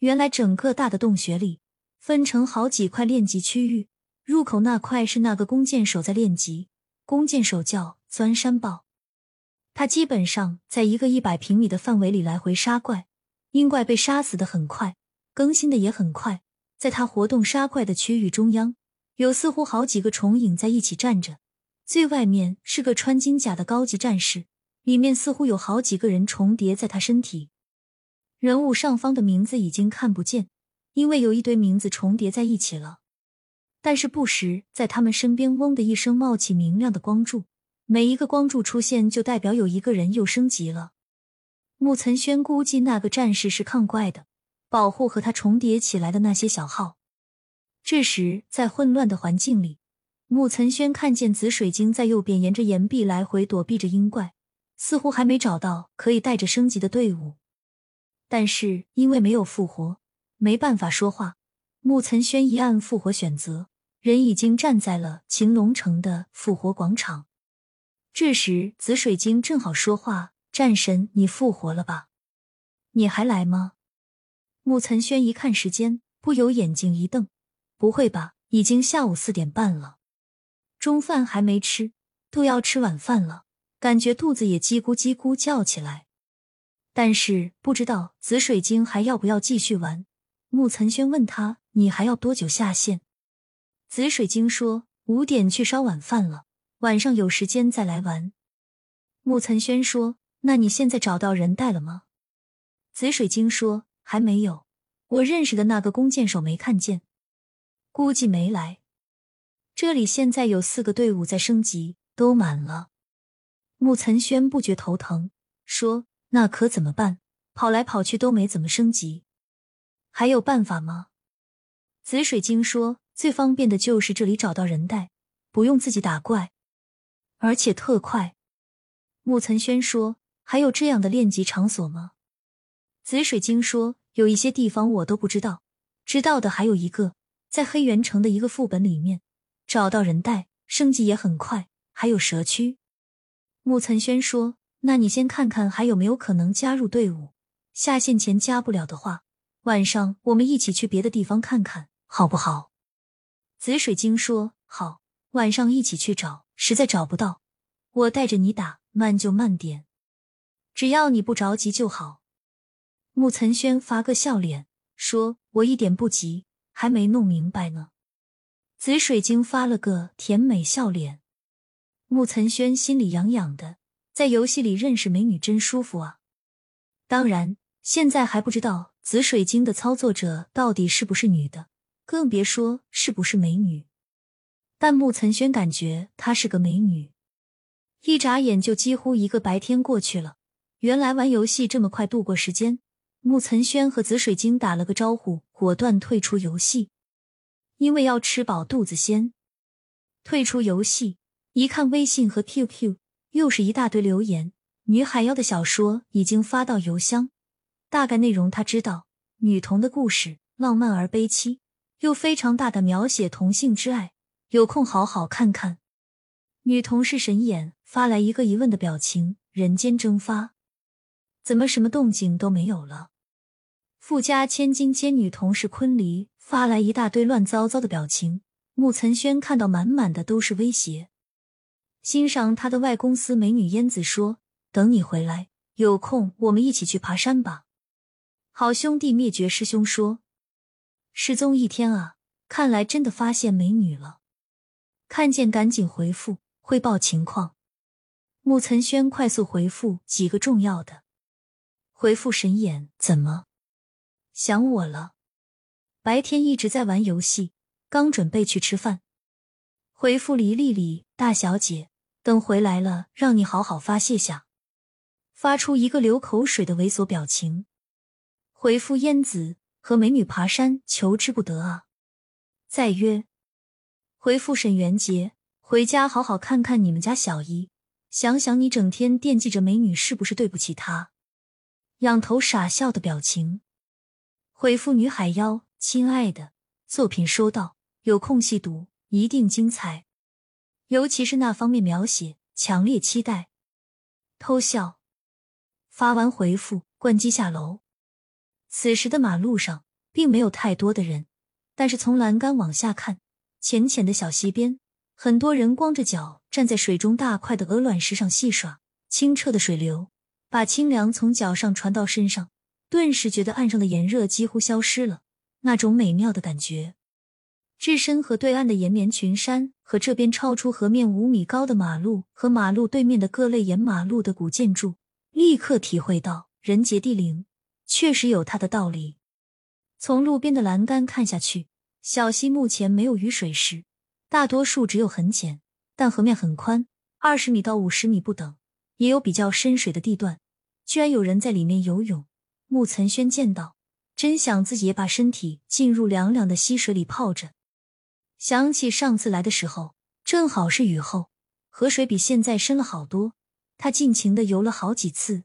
原来整个大的洞穴里分成好几块练级区域，入口那块是那个弓箭手在练级，弓箭手叫钻山豹。他基本上在一个一百平米的范围里来回杀怪，阴怪被杀死的很快，更新的也很快。在他活动杀怪的区域中央，有似乎好几个重影在一起站着，最外面是个穿金甲的高级战士，里面似乎有好几个人重叠在他身体。人物上方的名字已经看不见，因为有一堆名字重叠在一起了。但是不时在他们身边，嗡的一声冒起明亮的光柱。每一个光柱出现，就代表有一个人又升级了。穆岑轩估计那个战士是抗怪的，保护和他重叠起来的那些小号。这时，在混乱的环境里，穆岑轩看见紫水晶在右边沿着岩壁来回躲避着阴怪，似乎还没找到可以带着升级的队伍。但是因为没有复活，没办法说话。穆岑轩一按复活选择，人已经站在了秦龙城的复活广场。这时紫水晶正好说话：“战神，你复活了吧？你还来吗？”穆岑轩一看时间，不由眼睛一瞪：“不会吧？已经下午四点半了，中饭还没吃，都要吃晚饭了，感觉肚子也叽咕叽咕叫起来。”但是不知道紫水晶还要不要继续玩。穆岑轩问他：“你还要多久下线？”紫水晶说：“五点去烧晚饭了，晚上有时间再来玩。”穆岑轩说：“那你现在找到人带了吗？”紫水晶说：“还没有，我认识的那个弓箭手没看见，估计没来。这里现在有四个队伍在升级，都满了。”穆岑轩不觉头疼，说。那可怎么办？跑来跑去都没怎么升级，还有办法吗？紫水晶说：“最方便的就是这里找到人带，不用自己打怪，而且特快。”木岑轩说：“还有这样的练级场所吗？”紫水晶说：“有一些地方我都不知道，知道的还有一个，在黑元城的一个副本里面找到人带，升级也很快。还有蛇区。”木岑轩说。那你先看看还有没有可能加入队伍，下线前加不了的话，晚上我们一起去别的地方看看，好不好？紫水晶说：“好，晚上一起去找，实在找不到，我带着你打，慢就慢点，只要你不着急就好。”穆岑轩发个笑脸说：“我一点不急，还没弄明白呢。”紫水晶发了个甜美笑脸，穆岑轩心里痒痒的。在游戏里认识美女真舒服啊！当然，现在还不知道紫水晶的操作者到底是不是女的，更别说是不是美女。但穆岑轩感觉她是个美女。一眨眼就几乎一个白天过去了。原来玩游戏这么快度过时间。穆岑轩和紫水晶打了个招呼，果断退出游戏，因为要吃饱肚子先。退出游戏，一看微信和 QQ。又是一大堆留言，女海妖的小说已经发到邮箱，大概内容他知道，女童的故事浪漫而悲凄，又非常大的描写同性之爱，有空好好看看。女童是神眼发来一个疑问的表情，人间蒸发，怎么什么动静都没有了？富家千金兼女同事昆离发来一大堆乱糟糟的表情，穆岑轩看到满满的都是威胁。欣赏他的外公司美女烟子说：“等你回来，有空我们一起去爬山吧。”好兄弟灭绝师兄说：“失踪一天啊，看来真的发现美女了。看见赶紧回复汇报情况。”穆岑轩快速回复几个重要的，回复神眼怎么想我了？白天一直在玩游戏，刚准备去吃饭。回复黎丽丽大小姐。等回来了，让你好好发泄下。发出一个流口水的猥琐表情。回复燕子和美女爬山，求之不得啊！再约。回复沈元杰，回家好好看看你们家小姨，想想你整天惦记着美女，是不是对不起她？仰头傻笑的表情。回复女海妖，亲爱的，作品收到，有空细读，一定精彩。尤其是那方面描写，强烈期待。偷笑，发完回复，关机下楼。此时的马路上，并没有太多的人，但是从栏杆往下看，浅浅的小溪边，很多人光着脚站在水中，大块的鹅卵石上戏耍。清澈的水流把清凉从脚上传到身上，顿时觉得岸上的炎热几乎消失了，那种美妙的感觉。置身河对岸的延绵群山，和这边超出河面五米高的马路，和马路对面的各类沿马路的古建筑，立刻体会到人杰地灵，确实有它的道理。从路边的栏杆看下去，小溪目前没有雨水时，大多数只有很浅，但河面很宽，二十米到五十米不等，也有比较深水的地段，居然有人在里面游泳。穆岑轩见到，真想自己也把身体浸入凉凉的溪水里泡着。想起上次来的时候，正好是雨后，河水比现在深了好多，他尽情的游了好几次。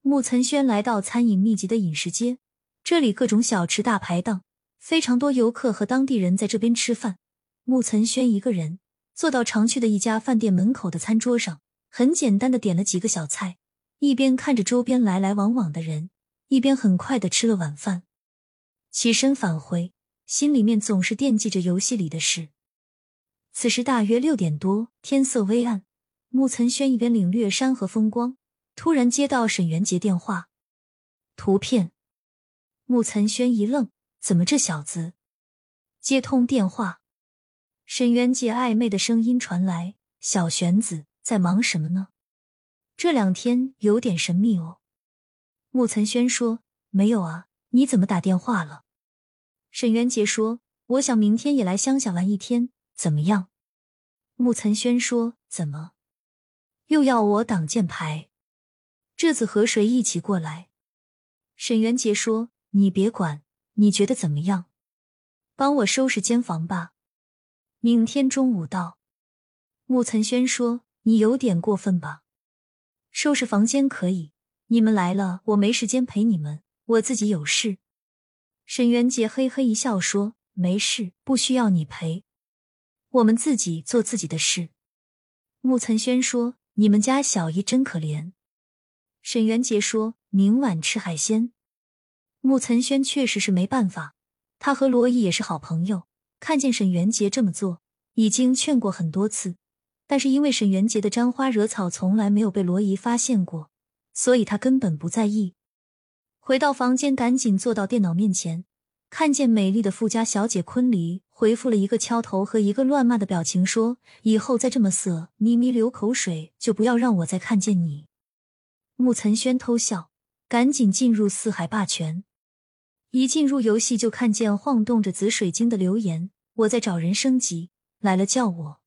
穆岑轩来到餐饮密集的饮食街。这里各种小吃大排档，非常多游客和当地人在这边吃饭。穆岑轩一个人坐到常去的一家饭店门口的餐桌上，很简单的点了几个小菜，一边看着周边来来往往的人，一边很快的吃了晚饭。起身返回，心里面总是惦记着游戏里的事。此时大约六点多，天色微暗，穆岑轩一边领略山河风光，突然接到沈元杰电话，图片。穆岑轩一愣，怎么这小子接通电话？沈元杰暧昧的声音传来：“小玄子在忙什么呢？这两天有点神秘哦。”穆岑轩说：“没有啊，你怎么打电话了？”沈渊杰说：“我想明天也来乡下玩一天，怎么样？”穆岑轩说：“怎么又要我挡箭牌？这次和谁一起过来？”沈元杰说。你别管，你觉得怎么样？帮我收拾间房吧。明天中午到。穆岑轩说：“你有点过分吧？收拾房间可以，你们来了，我没时间陪你们，我自己有事。”沈元杰嘿嘿一笑说：“没事，不需要你陪，我们自己做自己的事。”穆岑轩说：“你们家小姨真可怜。”沈元杰说：“明晚吃海鲜。”穆岑轩确实是没办法，他和罗毅也是好朋友。看见沈元杰这么做，已经劝过很多次，但是因为沈元杰的沾花惹草从来没有被罗毅发现过，所以他根本不在意。回到房间，赶紧坐到电脑面前，看见美丽的富家小姐昆离回复了一个敲头和一个乱骂的表情，说：“以后再这么色咪咪流口水，就不要让我再看见你。”穆岑轩偷笑，赶紧进入四海霸权。一进入游戏就看见晃动着紫水晶的留言：“我在找人升级，来了叫我。”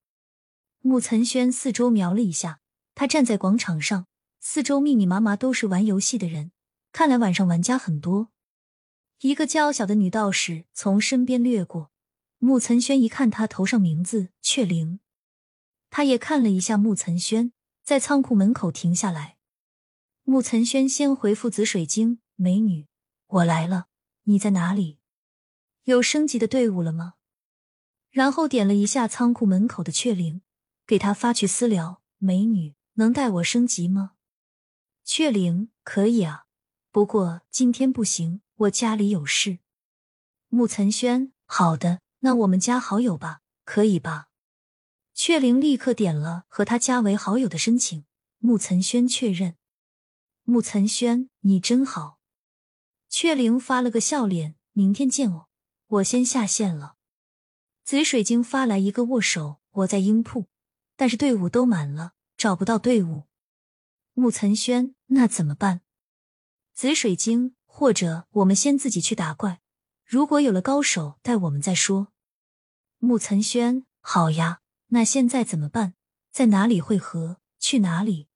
穆岑轩四周瞄了一下，他站在广场上，四周密密麻麻都是玩游戏的人，看来晚上玩家很多。一个娇小的女道士从身边掠过，穆岑轩一看她头上名字“雀灵”，他也看了一下穆岑轩，在仓库门口停下来。穆岑轩先回复紫水晶：“美女，我来了。”你在哪里？有升级的队伍了吗？然后点了一下仓库门口的雀灵，给他发去私聊：“美女，能带我升级吗？”雀灵可以啊，不过今天不行，我家里有事。穆岑轩，好的，那我们加好友吧，可以吧？雀灵立刻点了和他加为好友的申请。穆岑轩确认。穆岑轩，你真好。雀灵发了个笑脸，明天见哦，我先下线了。紫水晶发来一个握手，我在鹰铺，但是队伍都满了，找不到队伍。穆岑轩，那怎么办？紫水晶，或者我们先自己去打怪，如果有了高手带我们再说。木岑轩，好呀，那现在怎么办？在哪里汇合？去哪里？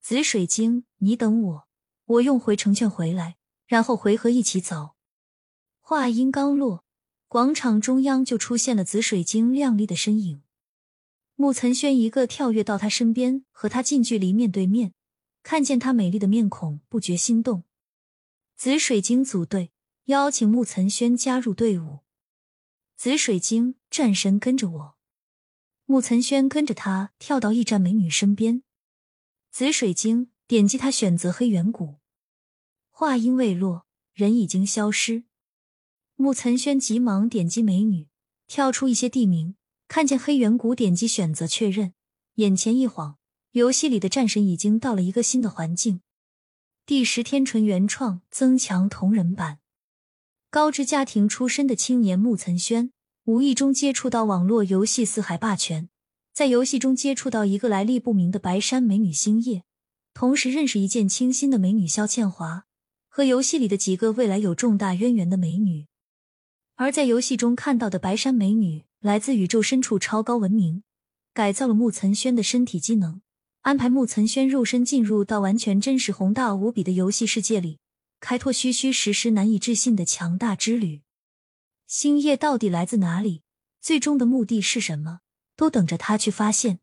紫水晶，你等我，我用回城券回来。然后回合一起走。话音刚落，广场中央就出现了紫水晶亮丽的身影。木岑轩一个跳跃到他身边，和他近距离面对面，看见她美丽的面孔，不觉心动。紫水晶组队，邀请穆岑轩加入队伍。紫水晶战神跟着我。穆岑轩跟着他跳到驿站美女身边。紫水晶点击他选择黑远谷。话音未落，人已经消失。穆岑轩急忙点击美女，跳出一些地名，看见黑远古，点击选择确认，眼前一晃，游戏里的战神已经到了一个新的环境。第十天纯原创增强同人版。高知家庭出身的青年木岑轩，无意中接触到网络游戏《四海霸权》，在游戏中接触到一个来历不明的白山美女星夜，同时认识一见倾心的美女肖倩华，和游戏里的几个未来有重大渊源的美女。而在游戏中看到的白山美女，来自宇宙深处超高文明，改造了木岑轩的身体机能。安排木岑轩肉身进入到完全真实、宏大无比的游戏世界里，开拓虚虚实实、难以置信的强大之旅。星夜到底来自哪里？最终的目的是什么？都等着他去发现。